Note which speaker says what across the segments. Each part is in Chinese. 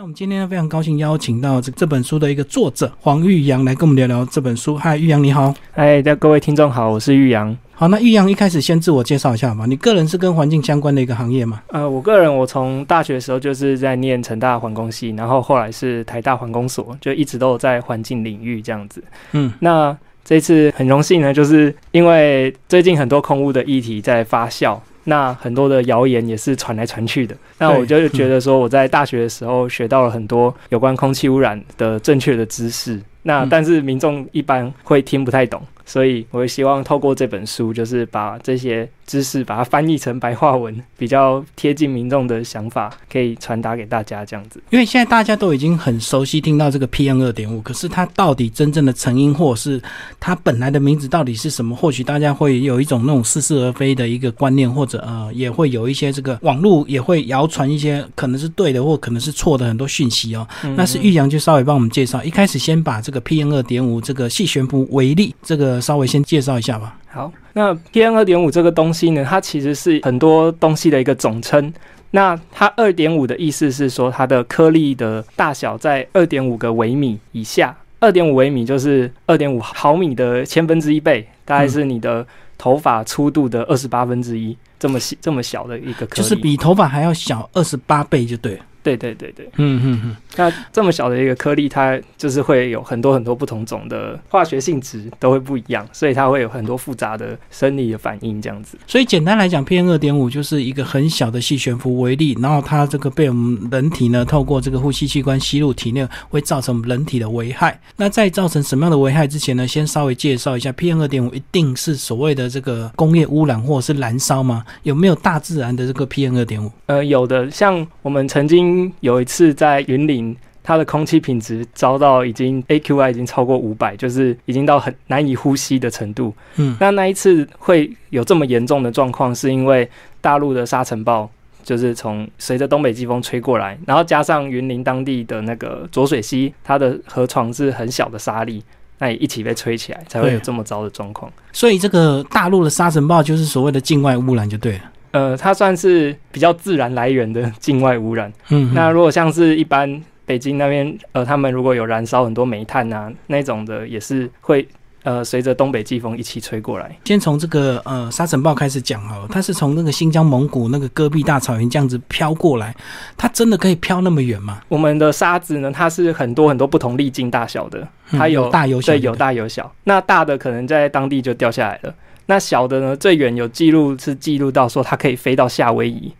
Speaker 1: 那我们今天呢非常高兴邀请到这这本书的一个作者黄玉阳来跟我们聊聊这本书。嗨，玉阳你好。
Speaker 2: 嗨，各位听众好，我是玉阳。
Speaker 1: 好，那玉阳一开始先自我介绍一下吧。你个人是跟环境相关的一个行业吗？
Speaker 2: 呃，我个人我从大学的时候就是在念成大环工系，然后后来是台大环工所，就一直都有在环境领域这样子。嗯，那这次很荣幸呢，就是因为最近很多空污的议题在发酵。那很多的谣言也是传来传去的，那我就觉得说我在大学的时候学到了很多有关空气污染的正确的知识，那但是民众一般会听不太懂，所以我希望透过这本书，就是把这些。知识把它翻译成白话文，比较贴近民众的想法，可以传达给大家这样子。
Speaker 1: 因为现在大家都已经很熟悉听到这个 PM 二点五，可是它到底真正的成因，或是它本来的名字到底是什么？或许大家会有一种那种似是而非的一个观念，或者呃，也会有一些这个网络也会谣传一些可能是对的，或可能是错的很多讯息哦。那是玉阳就稍微帮我们介绍，一开始先把这个 PM 二点五这个细悬浮微粒这个稍微先介绍一下吧。
Speaker 2: 好，那 PM 二点五这个东西呢，它其实是很多东西的一个总称。那它二点五的意思是说，它的颗粒的大小在二点五个微米以下。二点五微米就是二点五毫米的千分之一倍，大概是你的头发粗度的二十八分之一，这么细这么小的一个颗粒，
Speaker 1: 就是比头发还要小二十八倍，就对了。
Speaker 2: 对对对对，嗯嗯嗯。那这么小的一个颗粒，它就是会有很多很多不同种的化学性质都会不一样，所以它会有很多复杂的生理的反应这样子。
Speaker 1: 所以简单来讲，PM 二点五就是一个很小的细悬浮微粒，然后它这个被我们人体呢透过这个呼吸器官吸入体内，会造成人体的危害。那在造成什么样的危害之前呢，先稍微介绍一下，PM 二点五一定是所谓的这个工业污染或者是燃烧吗？有没有大自然的这个 PM 二点五？
Speaker 2: 呃，有的，像我们曾经。有一次在云林，它的空气品质遭到已经 AQI 已经超过五百，就是已经到很难以呼吸的程度。嗯，那那一次会有这么严重的状况，是因为大陆的沙尘暴就是从随着东北季风吹过来，然后加上云林当地的那个浊水溪，它的河床是很小的沙粒，那也一起被吹起来，才会有这么糟的状况。
Speaker 1: 所以这个大陆的沙尘暴就是所谓的境外污染，就对了。
Speaker 2: 呃，它算是比较自然来源的境外污染。嗯，那如果像是一般北京那边，呃，他们如果有燃烧很多煤炭啊那种的，也是会呃随着东北季风一起吹过来。
Speaker 1: 先从这个呃沙尘暴开始讲哦，它是从那个新疆、蒙古那个戈壁大草原这样子飘过来，它真的可以飘那么远吗？
Speaker 2: 我们的沙子呢，它是很多很多不同粒径大小的，它有
Speaker 1: 大有小，
Speaker 2: 对，有大有小。那大的可能在当地就掉下来了。那小的呢？最远有记录是记录到说它可以飞到夏威夷，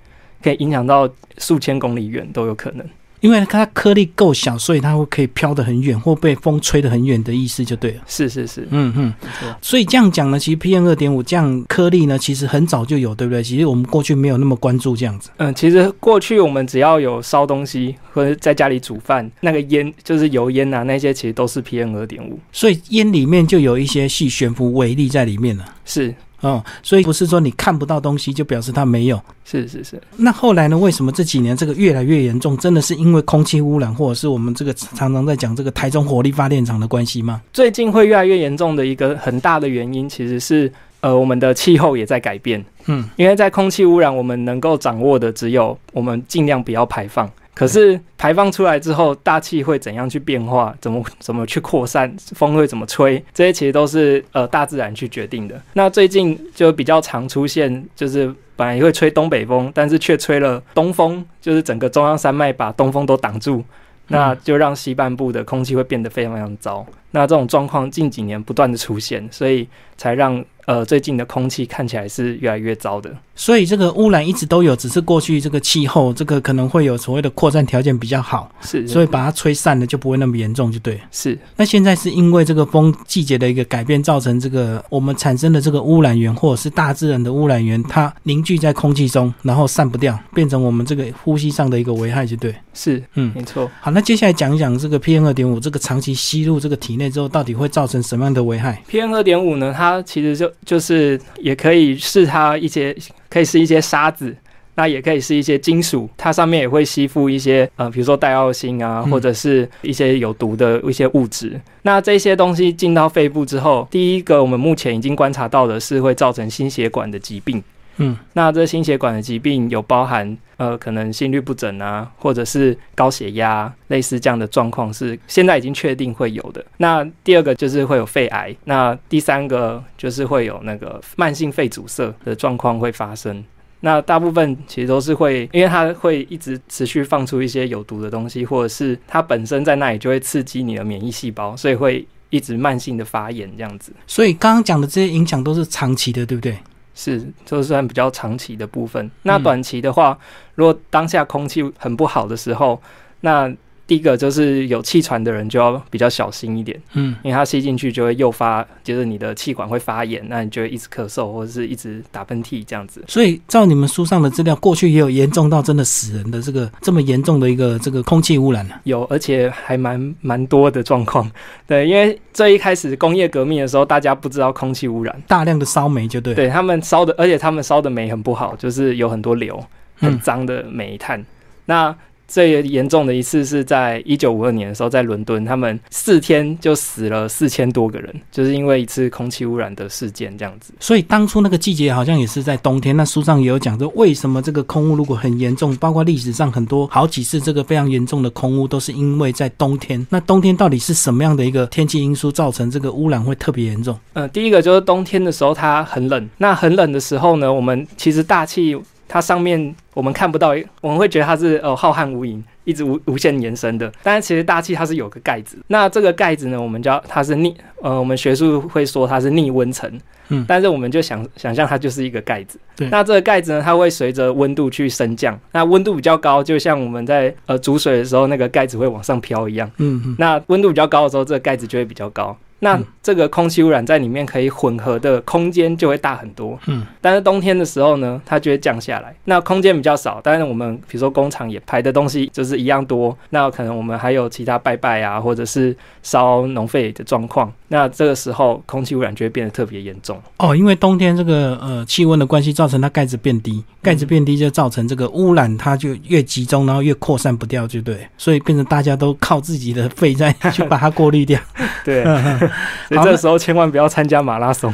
Speaker 2: 可以影响到数千公里远都有可能。
Speaker 1: 因为它颗粒够小，所以它会可以飘得很远，或被风吹得很远的意思就对了。
Speaker 2: 是是是，嗯
Speaker 1: 嗯，所以这样讲呢，其实 PM 二点五这样颗粒呢，其实很早就有，对不对？其实我们过去没有那么关注这样子。
Speaker 2: 嗯，其实过去我们只要有烧东西或者在家里煮饭，那个烟就是油烟啊，那些其实都是 PM 二点五。
Speaker 1: 所以烟里面就有一些细悬浮微粒在里面了。
Speaker 2: 是。
Speaker 1: 哦，所以不是说你看不到东西就表示它没有，
Speaker 2: 是是是。
Speaker 1: 那后来呢？为什么这几年这个越来越严重？真的是因为空气污染，或者是我们这个常常在讲这个台中火力发电厂的关系吗？
Speaker 2: 最近会越来越严重的一个很大的原因，其实是呃我们的气候也在改变。嗯，因为在空气污染，我们能够掌握的只有我们尽量不要排放。可是排放出来之后，大气会怎样去变化？怎么怎么去扩散？风会怎么吹？这些其实都是呃大自然去决定的。那最近就比较常出现，就是本来会吹东北风，但是却吹了东风，就是整个中央山脉把东风都挡住，那就让西半部的空气会变得非常非常糟。那这种状况近几年不断的出现，所以才让。呃，最近的空气看起来是越来越糟的，
Speaker 1: 所以这个污染一直都有，只是过去这个气候这个可能会有所谓的扩散条件比较好，
Speaker 2: 是，
Speaker 1: 所以把它吹散了就不会那么严重，就对。
Speaker 2: 是，
Speaker 1: 那现在是因为这个风季节的一个改变，造成这个我们产生的这个污染源或者是大自然的污染源，它凝聚在空气中，然后散不掉，变成我们这个呼吸上的一个危害，就对。
Speaker 2: 是，嗯，没错。
Speaker 1: 好，那接下来讲一讲这个 PM 二点五这个长期吸入这个体内之后，到底会造成什么样的危害
Speaker 2: ？PM 二点五呢，它其实就就是也可以是它一些，可以是一些沙子，那也可以是一些金属，它上面也会吸附一些呃，比如说带奥辛啊，或者是一些有毒的一些物质。那这些东西进到肺部之后，第一个我们目前已经观察到的是会造成心血管的疾病。嗯，那这心血管的疾病有包含呃，可能心律不整啊，或者是高血压，类似这样的状况是现在已经确定会有的。那第二个就是会有肺癌，那第三个就是会有那个慢性肺阻塞的状况会发生。那大部分其实都是会，因为它会一直持续放出一些有毒的东西，或者是它本身在那里就会刺激你的免疫细胞，所以会一直慢性的发炎这样子。
Speaker 1: 所以刚刚讲的这些影响都是长期的，对不对？
Speaker 2: 是，就算比较长期的部分。那短期的话，如果当下空气很不好的时候，那第一个就是有气喘的人就要比较小心一点，嗯，因为它吸进去就会诱发，就是你的气管会发炎，那你就会一直咳嗽或者是一直打喷嚏这样子。
Speaker 1: 所以照你们书上的资料，过去也有严重到真的死人的这个这么严重的一个这个空气污染呢？
Speaker 2: 有，而且还蛮蛮多的状况。对，因为最一开始工业革命的时候，大家不知道空气污染，
Speaker 1: 大量的烧煤就对，
Speaker 2: 对他们烧的，而且他们烧的煤很不好，就是有很多硫，很脏的煤炭。那最严重的一次是在一九五二年的时候，在伦敦，他们四天就死了四千多个人，就是因为一次空气污染的事件这样子。
Speaker 1: 所以当初那个季节好像也是在冬天。那书上也有讲说，为什么这个空污如果很严重，包括历史上很多好几次这个非常严重的空污，都是因为在冬天。那冬天到底是什么样的一个天气因素造成这个污染会特别严重？
Speaker 2: 呃，第一个就是冬天的时候它很冷，那很冷的时候呢，我们其实大气。它上面我们看不到，我们会觉得它是呃浩瀚无垠，一直无无限延伸的。但是其实大气它是有个盖子，那这个盖子呢，我们叫它是逆呃，我们学术会说它是逆温层。嗯，但是我们就想想象它就是一个盖子。
Speaker 1: 对，
Speaker 2: 那这个盖子呢，它会随着温度去升降。那温度比较高，就像我们在呃煮水的时候，那个盖子会往上飘一样。嗯嗯。那温度比较高的时候，这个盖子就会比较高。那这个空气污染在里面可以混合的空间就会大很多，嗯，但是冬天的时候呢，它就会降下来。那空间比较少，但是我们比如说工厂也排的东西就是一样多，那可能我们还有其他拜拜啊，或者是烧农废的状况，那这个时候空气污染就会变得特别严重。
Speaker 1: 哦，因为冬天这个呃气温的关系，造成它盖子变低，盖子变低就造成这个污染它就越集中，然后越扩散不掉，就对，所以变成大家都靠自己的肺在 去把它过滤掉。
Speaker 2: 对。所以这时候千万不要参加马拉松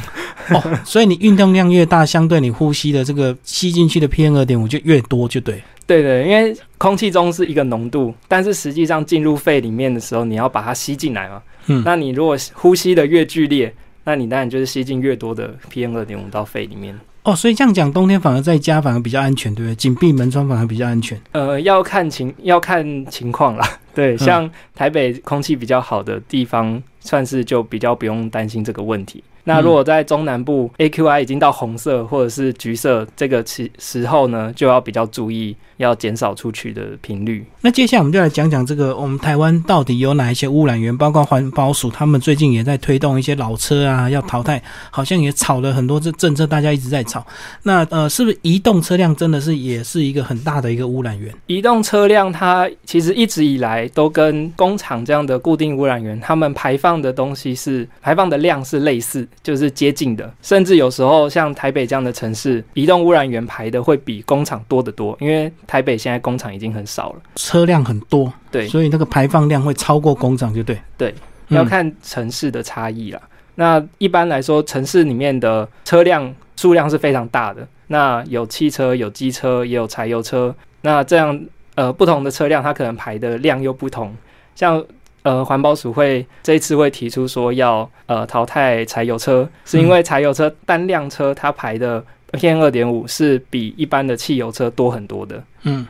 Speaker 1: 哦。所以你运动量越大，相对你呼吸的这个吸进去的 PM 二点五就越多，就对。
Speaker 2: 对对，因为空气中是一个浓度，但是实际上进入肺里面的时候，你要把它吸进来嘛。嗯。那你如果呼吸的越剧烈，那你当然就是吸进越多的 PM 二点五到肺里面。
Speaker 1: 哦，所以这样讲，冬天反而在家反而比较安全，对不对？紧闭门窗反而比较安全。
Speaker 2: 呃，要看情要看情况啦。对，像台北空气比较好的地方，算是就比较不用担心这个问题。那如果在中南部，AQI 已经到红色或者是橘色这个时时候呢，就要比较注意，要减少出去的频率。
Speaker 1: 那接下来我们就来讲讲这个，我们台湾到底有哪一些污染源？包括环保署他们最近也在推动一些老车啊要淘汰，好像也炒了很多这政策，大家一直在炒。那呃，是不是移动车辆真的是也是一个很大的一个污染源？
Speaker 2: 移动车辆它其实一直以来都跟工厂这样的固定污染源，他们排放的东西是排放的量是类似。就是接近的，甚至有时候像台北这样的城市，移动污染源排的会比工厂多得多，因为台北现在工厂已经很少了，
Speaker 1: 车辆很多，
Speaker 2: 对，
Speaker 1: 所以那个排放量会超过工厂，就对，
Speaker 2: 对，要看城市的差异啦。那一般来说，城市里面的车辆数量是非常大的，那有汽车、有机车，也有柴油车，那这样呃不同的车辆，它可能排的量又不同，像。呃，环保署会这一次会提出说要呃淘汰柴油车，是因为柴油车单辆车它排的 PM 二点五是比一般的汽油车多很多的。嗯。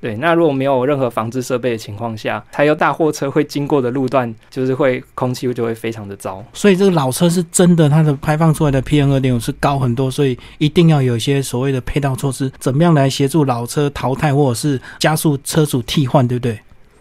Speaker 2: 对，那如果没有任何防治设备的情况下，柴油大货车会经过的路段，就是会空气就会非常的糟。
Speaker 1: 所以这个老车是真的，它的排放出来的 PM 二点五是高很多，所以一定要有一些所谓的配套措施，怎么样来协助老车淘汰或者是加速车主替换，对不对？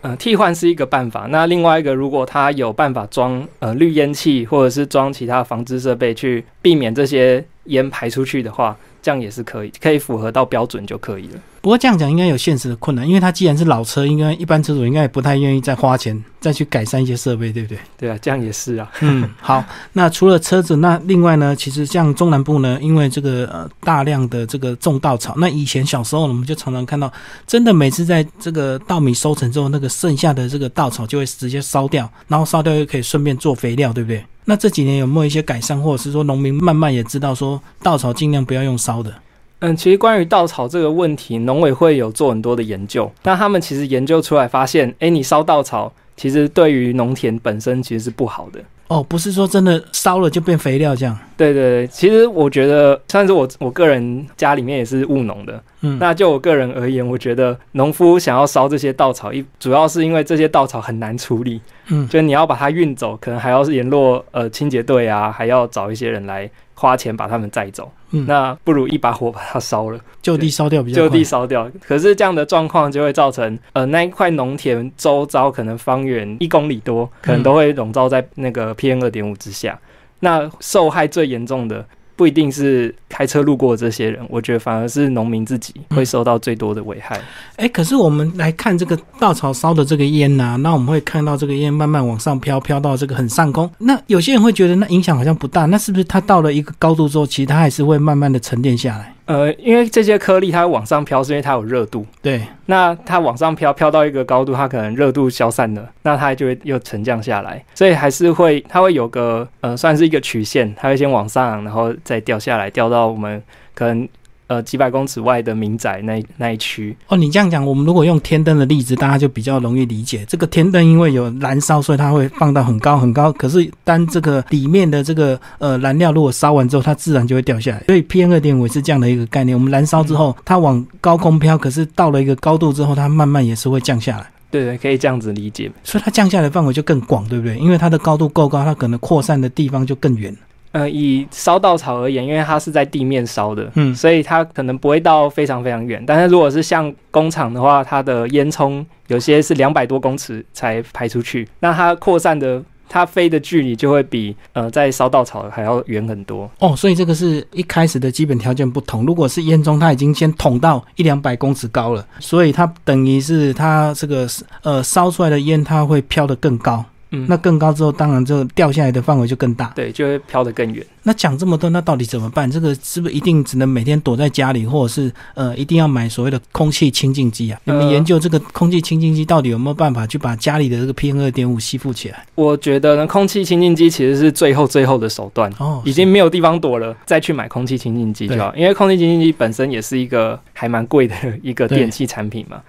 Speaker 2: 呃，替换是一个办法。那另外一个，如果它有办法装呃滤烟器，或者是装其他防治设备，去避免这些烟排出去的话。这样也是可以，可以符合到标准就可以了。
Speaker 1: 不过这样讲应该有现实的困难，因为它既然是老车，应该一般车主应该也不太愿意再花钱再去改善一些设备，对不对？
Speaker 2: 对啊，这样也是啊。
Speaker 1: 嗯，好。那除了车子，那另外呢，其实像中南部呢，因为这个呃大量的这个种稻草，那以前小时候我们就常常看到，真的每次在这个稻米收成之后，那个剩下的这个稻草就会直接烧掉，然后烧掉又可以顺便做肥料，对不对？那这几年有没有一些改善，或者是说农民慢慢也知道说稻草尽量不要用烧的？
Speaker 2: 嗯，其实关于稻草这个问题，农委会有做很多的研究。那他们其实研究出来发现，哎，你烧稻草，其实对于农田本身其实是不好的。
Speaker 1: 哦，不是说真的烧了就变肥料这样。
Speaker 2: 对对对，其实我觉得，算是我我个人家里面也是务农的。嗯，那就我个人而言，我觉得农夫想要烧这些稻草，一主要是因为这些稻草很难处理。嗯，就你要把它运走，可能还要联络呃清洁队啊，还要找一些人来。花钱把他们载走，那不如一把火把它烧了，
Speaker 1: 就地烧掉比较
Speaker 2: 就地烧掉。可是这样的状况就会造成，呃，那一块农田周遭可能方圆一公里多，可能都会笼罩在那个 PM 二点五之下。那受害最严重的。不一定是开车路过这些人，我觉得反而是农民自己会受到最多的危害。
Speaker 1: 哎，可是我们来看这个稻草烧的这个烟呐，那我们会看到这个烟慢慢往上飘，飘到这个很上空。那有些人会觉得那影响好像不大，那是不是它到了一个高度之后，其实它还是会慢慢的沉淀下来？
Speaker 2: 呃，因为这些颗粒它往上飘，是因为它有热度。
Speaker 1: 对，
Speaker 2: 那它往上飘，飘到一个高度，它可能热度消散了，那它就会又沉降下来，所以还是会，它会有个呃，算是一个曲线，它会先往上，然后再掉下来，掉到我们可能。呃，几百公尺外的民宅那那一区
Speaker 1: 哦，你这样讲，我们如果用天灯的例子，大家就比较容易理解。这个天灯因为有燃烧，所以它会放到很高很高。可是当这个里面的这个呃燃料如果烧完之后，它自然就会掉下来。所以 PM 二点五是这样的一个概念。我们燃烧之后，它往高空飘，可是到了一个高度之后，它慢慢也是会降下来。
Speaker 2: 对对，可以这样子理解。
Speaker 1: 所以它降下来的范围就更广，对不对？因为它的高度够高，它可能扩散的地方就更远。
Speaker 2: 呃，以烧稻草而言，因为它是在地面烧的，嗯，所以它可能不会到非常非常远。但是如果是像工厂的话，它的烟囱有些是两百多公尺才排出去，那它扩散的、它飞的距离就会比呃在烧稻草还要远很多。
Speaker 1: 哦，所以这个是一开始的基本条件不同。如果是烟囱，它已经先捅到一两百公尺高了，所以它等于是它这个呃烧出来的烟，它会飘得更高。嗯，那更高之后，当然就掉下来的范围就更大，
Speaker 2: 对，就会飘得更远。
Speaker 1: 那讲这么多，那到底怎么办？这个是不是一定只能每天躲在家里，或者是呃，一定要买所谓的空气清净机啊？你们研究这个空气清净机到底有没有办法去把家里的这个 PM 二点五吸附起来？
Speaker 2: 我觉得呢，空气清净机其实是最后最后的手段哦，已经没有地方躲了，再去买空气清净机就好，因为空气清净机本身也是一个还蛮贵的一个电器产品嘛。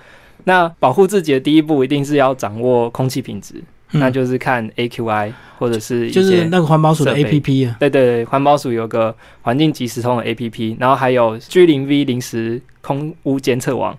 Speaker 2: 那保护自己的第一步，一定是要掌握空气品质。那就是看 AQI 或者是
Speaker 1: 就是那个环保署的 APP
Speaker 2: 啊，对对对，环保署有个环境即时通的 APP，然后还有 G 零 V 临时空污监测网，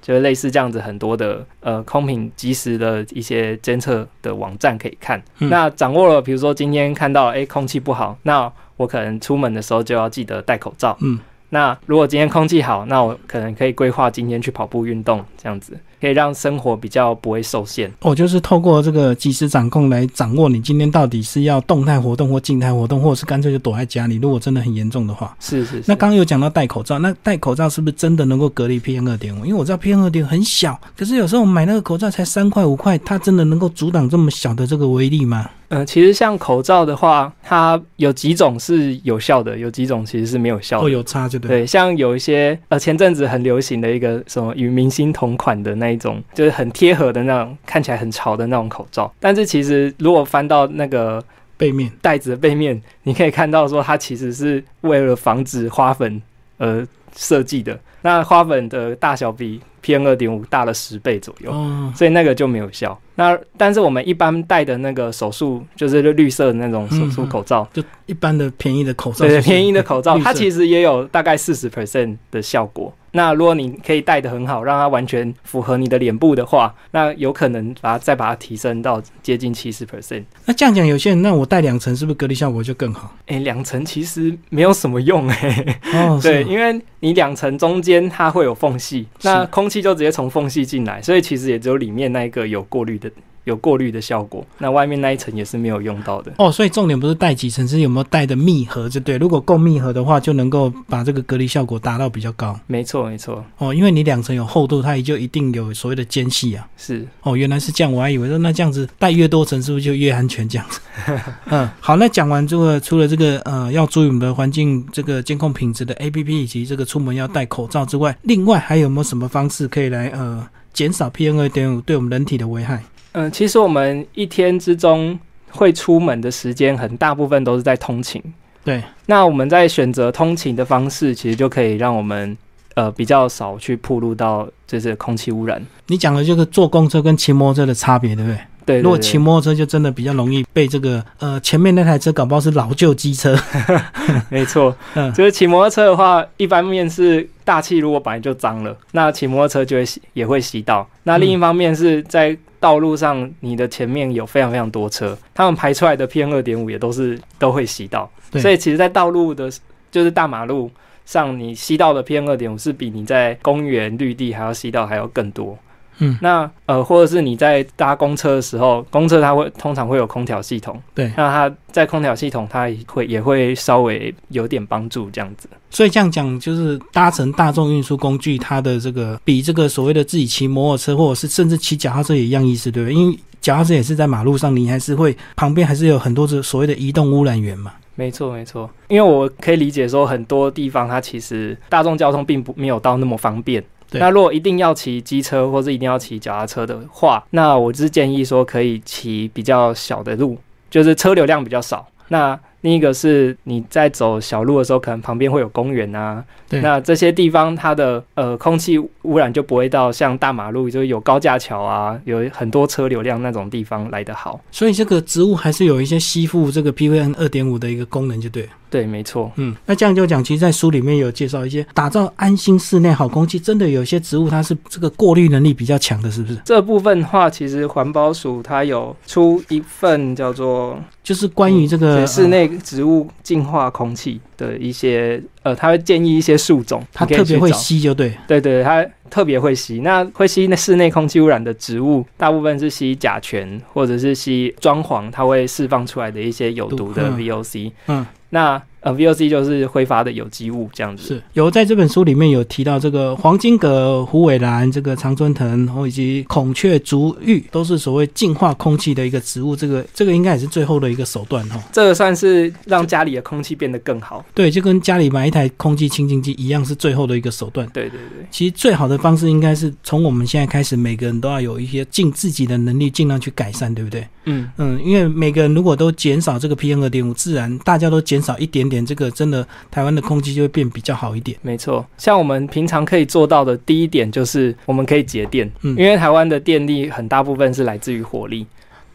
Speaker 2: 就是类似这样子很多的呃空品即时的一些监测的网站可以看。那掌握了，比如说今天看到哎空气不好，那我可能出门的时候就要记得戴口罩。嗯，那如果今天空气好，那我可能可以规划今天去跑步运动这样子。可以让生活比较不会受限。
Speaker 1: 我就是透过这个及时掌控来掌握你今天到底是要动态活动或静态活动，或者是干脆就躲在家里。如果真的很严重的话，
Speaker 2: 是是。
Speaker 1: 那刚刚有讲到戴口罩，那戴口罩是不是真的能够隔离 PM 二点五？因为我知道 PM 二点五很小，可是有时候我买那个口罩才三块五块，它真的能够阻挡这么小的这个威力吗？
Speaker 2: 嗯，其实像口罩的话，它有几种是有效的，有几种其实是没有效的。哦，
Speaker 1: 有差就对。
Speaker 2: 对，像有一些呃，前阵子很流行的一个什么与明星同款的那一种，就是很贴合的那种，看起来很潮的那种口罩。但是其实如果翻到那个
Speaker 1: 背面
Speaker 2: 袋子的背面，你可以看到说它其实是为了防止花粉而设计的。那花粉的大小比 PM 二点五大了十倍左右，所以那个就没有效。那但是我们一般戴的那个手术就是绿色的那种手术口罩，
Speaker 1: 就一般的便宜的口罩，
Speaker 2: 对，便宜的口罩，它其实也有大概四十 percent 的效果。那如果你可以戴的很好，让它完全符合你的脸部的话，那有可能把它再把它提升到接近七十 percent。
Speaker 1: 那这样讲，有些人那我戴两层是不是隔离效果就更好？
Speaker 2: 哎，两层其实没有什么用哎。哦，对，因为你两层中间它会有缝隙，那空气就直接从缝隙进来，所以其实也只有里面那一个有过滤的。有过滤的效果，那外面那一层也是没有用到的
Speaker 1: 哦。所以重点不是带几层，是有没有带的密合，就对。如果够密合的话，就能够把这个隔离效果达到比较高。
Speaker 2: 没错，没错。
Speaker 1: 哦，因为你两层有厚度，它也就一定有所谓的间隙啊。
Speaker 2: 是
Speaker 1: 哦，原来是这样，我还以为说那这样子带越多层是不是就越安全这样子？嗯，好，那讲完这个，除了这个呃要注意我们的环境这个监控品质的 A P P 以及这个出门要戴口罩之外，另外还有没有什么方式可以来呃减少 P M 二点五对我们人体的危害？
Speaker 2: 嗯，其实我们一天之中会出门的时间很大部分都是在通勤。
Speaker 1: 对，
Speaker 2: 那我们在选择通勤的方式，其实就可以让我们呃比较少去暴露到这些空气污染。
Speaker 1: 你讲的就是坐公车跟骑摩托车的差别，对不对？
Speaker 2: 对，
Speaker 1: 如果骑摩托车就真的比较容易被这个呃前面那台车搞不好是老旧机车。
Speaker 2: 没错，嗯，就是骑摩托车的话，一方面是大气如果本来就脏了，那骑摩托车就会吸也会吸到。那另一方面是在道路上，你的前面有非常非常多车，他们排出来的 PM 二点五也都是都会吸到。所以其实，在道路的，就是大马路上，你吸到的 PM 二点五是比你在公园绿地还要吸到还要更多。
Speaker 1: 嗯，
Speaker 2: 那呃，或者是你在搭公车的时候，公车它会通常会有空调系统，
Speaker 1: 对，
Speaker 2: 那它在空调系统它也会也会稍微有点帮助这样子。
Speaker 1: 所以这样讲，就是搭乘大众运输工具，它的这个比这个所谓的自己骑摩托车，或者是甚至骑脚踏车也一样意思，对不对？因为脚踏车也是在马路上，你还是会旁边还是有很多这所谓的移动污染源嘛。
Speaker 2: 没错，没错。因为我可以理解说，很多地方它其实大众交通并不没有到那么方便。那如果一定要骑机车或者一定要骑脚踏车的话，那我是建议说可以骑比较小的路，就是车流量比较少。那另一个是你在走小路的时候，可能旁边会有公园啊，那这些地方它的呃空气污染就不会到像大马路，就是有高架桥啊，有很多车流量那种地方来得好。
Speaker 1: 所以这个植物还是有一些吸附这个 PM 二点五的一个功能，就对。
Speaker 2: 对，没错。
Speaker 1: 嗯，那这样就讲，其实，在书里面有介绍一些打造安心室内好空气，真的有些植物它是这个过滤能力比较强的，是不是？
Speaker 2: 这部分的话，其实环保署它有出一份叫做，
Speaker 1: 就是关于这个
Speaker 2: 室内植物净化空气的一些，呃，它会建议一些树种，
Speaker 1: 它特别会吸，就对。
Speaker 2: 对对，它特别会吸。那会吸那室内空气污染的植物，大部分是吸甲醛或者是吸装潢，它会释放出来的一些有毒的 VOC。嗯。那呃，VOC 就是挥发的有机物，这样子
Speaker 1: 是有在这本书里面有提到这个黄金葛、虎尾兰、这个常春藤，然后以及孔雀竹芋，都是所谓净化空气的一个植物。这个这个应该也是最后的一个手段哈。
Speaker 2: 这个算是让家里的空气变得更好。
Speaker 1: 对，就跟家里买一台空气清净机一样，是最后的一个手段。
Speaker 2: 对对对。
Speaker 1: 其实最好的方式应该是从我们现在开始，每个人都要有一些尽自己的能力，尽量去改善，对不对？
Speaker 2: 嗯
Speaker 1: 嗯，因为每个人如果都减少这个 PM 二点五，自然大家都减少一点。点这个真的，台湾的空气就会变比较好一点。
Speaker 2: 没错，像我们平常可以做到的第一点就是我们可以节电，嗯，因为台湾的电力很大部分是来自于火力。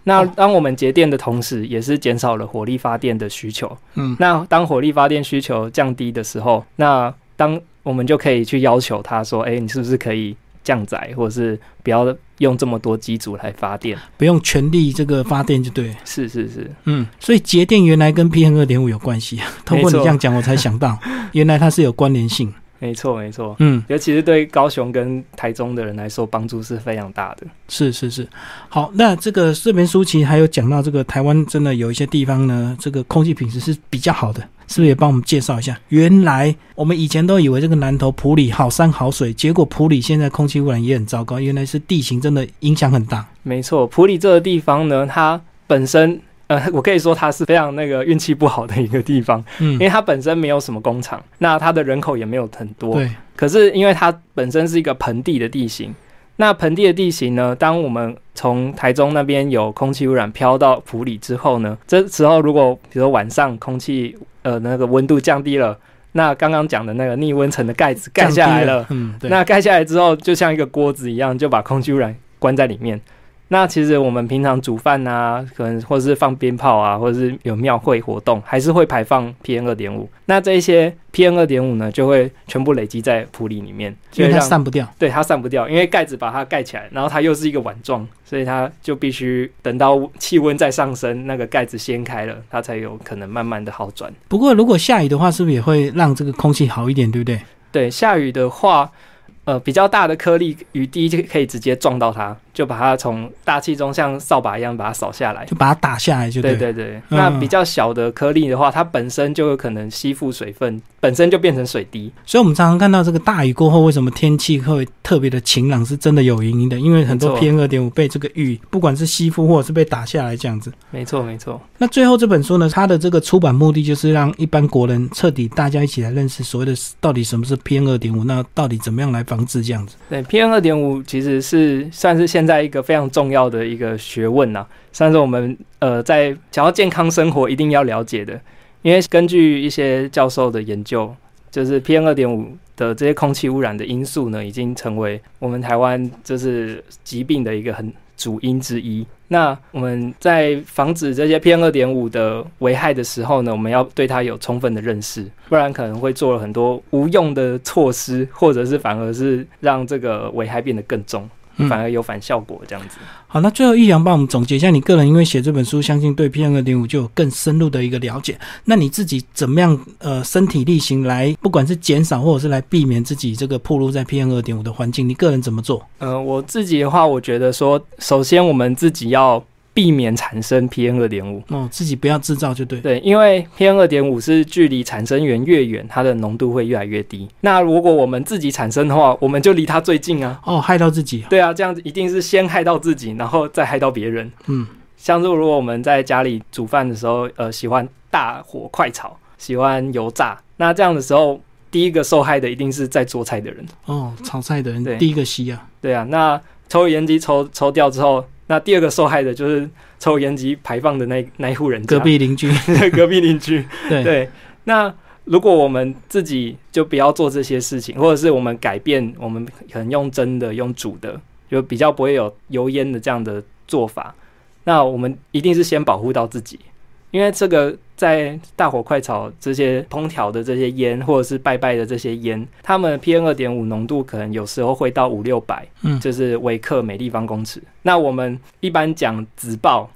Speaker 2: 那当我们节电的同时，也是减少了火力发电的需求。
Speaker 1: 嗯，
Speaker 2: 那当火力发电需求降低的时候，那当我们就可以去要求他说：“哎，你是不是可以？”降载，或者是不要用这么多机组来发电，
Speaker 1: 不用全力这个发电就对。
Speaker 2: 是是是，
Speaker 1: 嗯，所以节电原来跟 PM 二点五有关系。通过你这样讲，我才想到，原来它是有关联性。
Speaker 2: 没错没错，
Speaker 1: 嗯，
Speaker 2: 尤其是对高雄跟台中的人来说，帮助是非常大的。
Speaker 1: 是是是，好，那这个这本书其实还有讲到这个台湾真的有一些地方呢，这个空气品质是比较好的。是不是也帮我们介绍一下？原来我们以前都以为这个南投普里好山好水，结果普里现在空气污染也很糟糕。原来是地形真的影响很大。
Speaker 2: 没错，普里这个地方呢，它本身呃，我可以说它是非常那个运气不好的一个地方，
Speaker 1: 嗯，因
Speaker 2: 为它本身没有什么工厂，那它的人口也没有很多，
Speaker 1: 对。
Speaker 2: 可是因为它本身是一个盆地的地形，那盆地的地形呢，当我们从台中那边有空气污染飘到普里之后呢，这时候如果比如说晚上空气呃，那个温度降低了，那刚刚讲的那个逆温层的盖子盖下来了，
Speaker 1: 嗯，对
Speaker 2: 那盖下来之后，就像一个锅子一样，就把空气污染关在里面。那其实我们平常煮饭啊，可能或者是放鞭炮啊，或者是有庙会活动，还是会排放 PM 二点五。那这一些 PM 二点五呢，就会全部累积在普里里面，
Speaker 1: 因为它散不掉。
Speaker 2: 对，它散不掉，因为盖子把它盖起来，然后它又是一个碗状，所以它就必须等到气温再上升，那个盖子掀开了，它才有可能慢慢的好转。
Speaker 1: 不过如果下雨的话，是不是也会让这个空气好一点，对不对？
Speaker 2: 对，下雨的话。呃，比较大的颗粒雨滴就可以直接撞到它，就把它从大气中像扫把一样把它扫下来，
Speaker 1: 就把它打下来就对。
Speaker 2: 对对对，那比较小的颗粒的话，它本身就有可能吸附水分，本身就变成水滴。
Speaker 1: 所以，我们常常看到这个大雨过后，为什么天气会特别的晴朗，是真的有原因的，因为很多 PM 二点五被这个雨，不管是吸附或者是被打下来这样子。
Speaker 2: 没错没错。
Speaker 1: 那最后这本书呢，它的这个出版目的就是让一般国人彻底大家一起来认识所谓的到底什么是 PM 二点五，那到底怎么样来防治这样子。
Speaker 2: 对，PM 二点五其实是算是现在一个非常重要的一个学问呐，算是我们呃在想要健康生活一定要了解的。因为根据一些教授的研究，就是 PM 二点五的这些空气污染的因素呢，已经成为我们台湾就是疾病的一个很主因之一。那我们在防止这些 PM 二点五的危害的时候呢，我们要对它有充分的认识，不然可能会做了很多无用的措施，或者是反而是让这个危害变得更重。反而有反效果，这样子。
Speaker 1: 好，那最后易阳帮我们总结一下，你个人因为写这本书，相信对 PM 二点五就有更深入的一个了解。那你自己怎么样呃身体力行来，不管是减少或者是来避免自己这个暴露在 PM 二点五的环境，你个人怎么做？
Speaker 2: 呃，我自己的话，我觉得说，首先我们自己要。避免产生 PM 二点五
Speaker 1: 哦，自己不要制造就对。
Speaker 2: 对，因为 PM 二点五是距离产生源越远，它的浓度会越来越低。那如果我们自己产生的话，我们就离它最近啊。
Speaker 1: 哦，害到自己。
Speaker 2: 对啊，这样子一定是先害到自己，然后再害到别人。嗯，像是如果我们在家里煮饭的时候，呃，喜欢大火快炒，喜欢油炸，那这样的时候，第一个受害的一定是在做菜的人。
Speaker 1: 哦，炒菜的人第一个吸啊。
Speaker 2: 对啊，那抽油烟机抽抽掉之后。那第二个受害的就是抽烟机排放的那那一户人
Speaker 1: 家，隔壁邻居，
Speaker 2: 隔壁邻居。
Speaker 1: 对
Speaker 2: 对。那如果我们自己就不要做这些事情，或者是我们改变，我们可能用蒸的、用煮的，就比较不会有油烟的这样的做法。那我们一定是先保护到自己。因为这个在大火快炒这些烹调的这些烟，或者是拜拜的这些烟，它们 PM 二点五浓度可能有时候会到五六百，嗯，就是微克每立方公尺。那我们一般讲紫爆。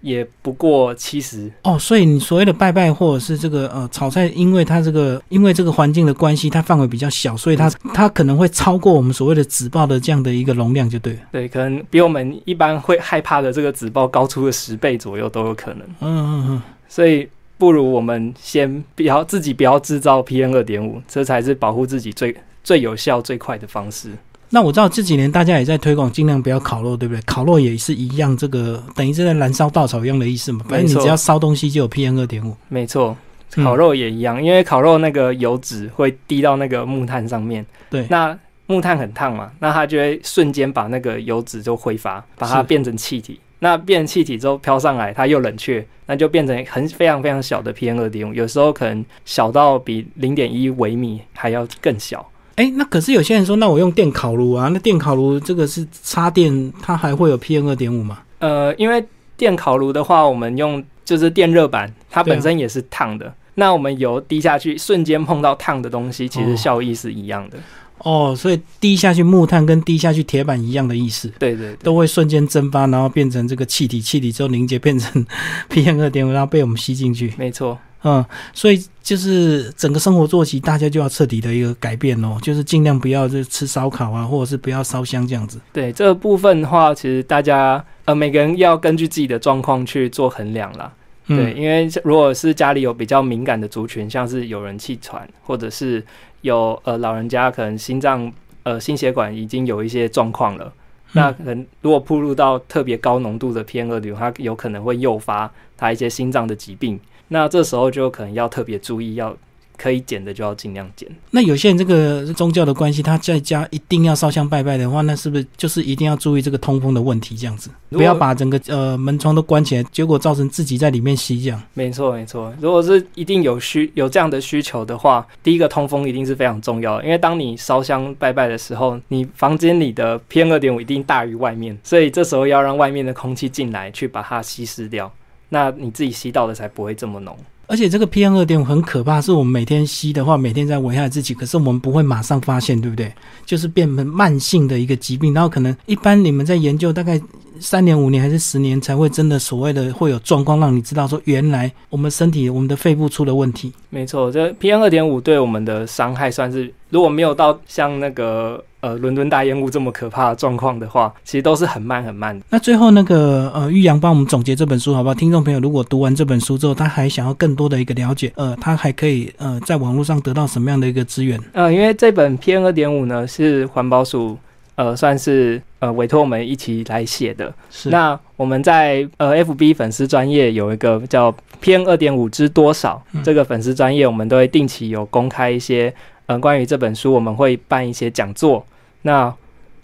Speaker 2: 也不过七十
Speaker 1: 哦，所以你所谓的拜拜或者是这个呃炒菜，因为它这个因为这个环境的关系，它范围比较小，所以它它可能会超过我们所谓的纸爆的这样的一个容量，就对。
Speaker 2: 对，可能比我们一般会害怕的这个纸爆高出了十倍左右都有可能。嗯嗯嗯。所以不如我们先不要自己不要制造 PM 二点五，这才是保护自己最最有效最快的方式。
Speaker 1: 那我知道这几年大家也在推广，尽量不要烤肉，对不对？烤肉也是一样，这个等于是在燃烧稻草一样的意思嘛。反正你只要烧东西就有 PM 二点五。
Speaker 2: 没错，烤肉也一样，因为烤肉那个油脂会滴到那个木炭上面。
Speaker 1: 对，
Speaker 2: 那木炭很烫嘛，那它就会瞬间把那个油脂就挥发，把它变成气体。那变成气体之后飘上来，它又冷却，那就变成很非常非常小的 PM 二点五，有时候可能小到比零点一微米还要更小。
Speaker 1: 哎，那可是有些人说，那我用电烤炉啊，那电烤炉这个是插电，它还会有 PM 二点五吗？
Speaker 2: 呃，因为电烤炉的话，我们用就是电热板，它本身也是烫的。那我们油滴下去，瞬间碰到烫的东西，其实效益是一样的。
Speaker 1: 哦，所以滴下去木炭跟滴下去铁板一样的意思。
Speaker 2: 对对，
Speaker 1: 都会瞬间蒸发，然后变成这个气体，气体之后凝结变成 PM 二点五，然后被我们吸进去。
Speaker 2: 没错。
Speaker 1: 嗯，所以就是整个生活作息，大家就要彻底的一个改变哦，就是尽量不要就吃烧烤啊，或者是不要烧香这样子。
Speaker 2: 对这个部分的话，其实大家呃每个人要根据自己的状况去做衡量啦。对，因为如果是家里有比较敏感的族群，像是有人气喘，或者是有呃老人家可能心脏呃心血管已经有一些状况了，那可能如果铺入到特别高浓度的 PM 二点五，它有可能会诱发他一些心脏的疾病。那这时候就可能要特别注意，要可以减的就要尽量减。
Speaker 1: 那有些人这个宗教的关系，他在家一定要烧香拜拜的话，那是不是就是一定要注意这个通风的问题？这样子，不要把整个呃门窗都关起来，结果造成自己在里面吸这样。
Speaker 2: 没错没错，如果是一定有需有这样的需求的话，第一个通风一定是非常重要的，因为当你烧香拜拜的时候，你房间里的 PM 二点五一定大于外面，所以这时候要让外面的空气进来，去把它稀释掉。那你自己吸到的才不会这么浓，
Speaker 1: 而且这个 PM 二点五很可怕，是我们每天吸的话，每天在危害自己，可是我们不会马上发现，对不对？就是变成慢性的一个疾病，然后可能一般你们在研究大概三年、五年还是十年才会真的所谓的会有状况，让你知道说原来我们身体、我们的肺部出了问题。
Speaker 2: 没错，这 PM 二点五对我们的伤害算是，如果没有到像那个。呃，伦敦大烟雾这么可怕的状况的话，其实都是很慢很慢的。
Speaker 1: 那最后那个呃，玉阳帮我们总结这本书好不好？听众朋友如果读完这本书之后，他还想要更多的一个了解，呃，他还可以呃，在网络上得到什么样的一个资源？
Speaker 2: 呃，因为这本 PM 二点五呢是环保署呃算是呃委托我们一起来写的。
Speaker 1: 是。
Speaker 2: 那我们在呃 FB 粉丝专业有一个叫 PM 二点五之多少这个粉丝专业，我们都会定期有公开一些。嗯，关于这本书，我们会办一些讲座。那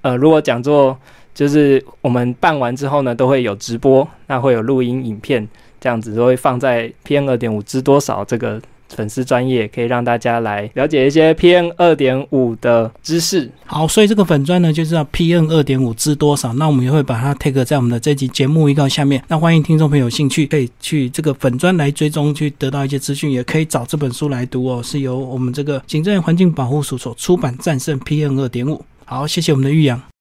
Speaker 2: 呃，如果讲座就是我们办完之后呢，都会有直播，那会有录音影片。这样子都会放在 PM 二点五知多少这个。粉丝专业可以让大家来了解一些 PM 二点五的知识。
Speaker 1: 好，所以这个粉专呢，就知道 PM 二点五知多少。那我们也会把它 take 在我们的这集节目预告下面。那欢迎听众朋友有兴趣可以去这个粉专来追踪，去得到一些资讯，也可以找这本书来读哦。是由我们这个行政环境保护署所出版《战胜 PM 二点五》。好，谢谢我们的玉阳。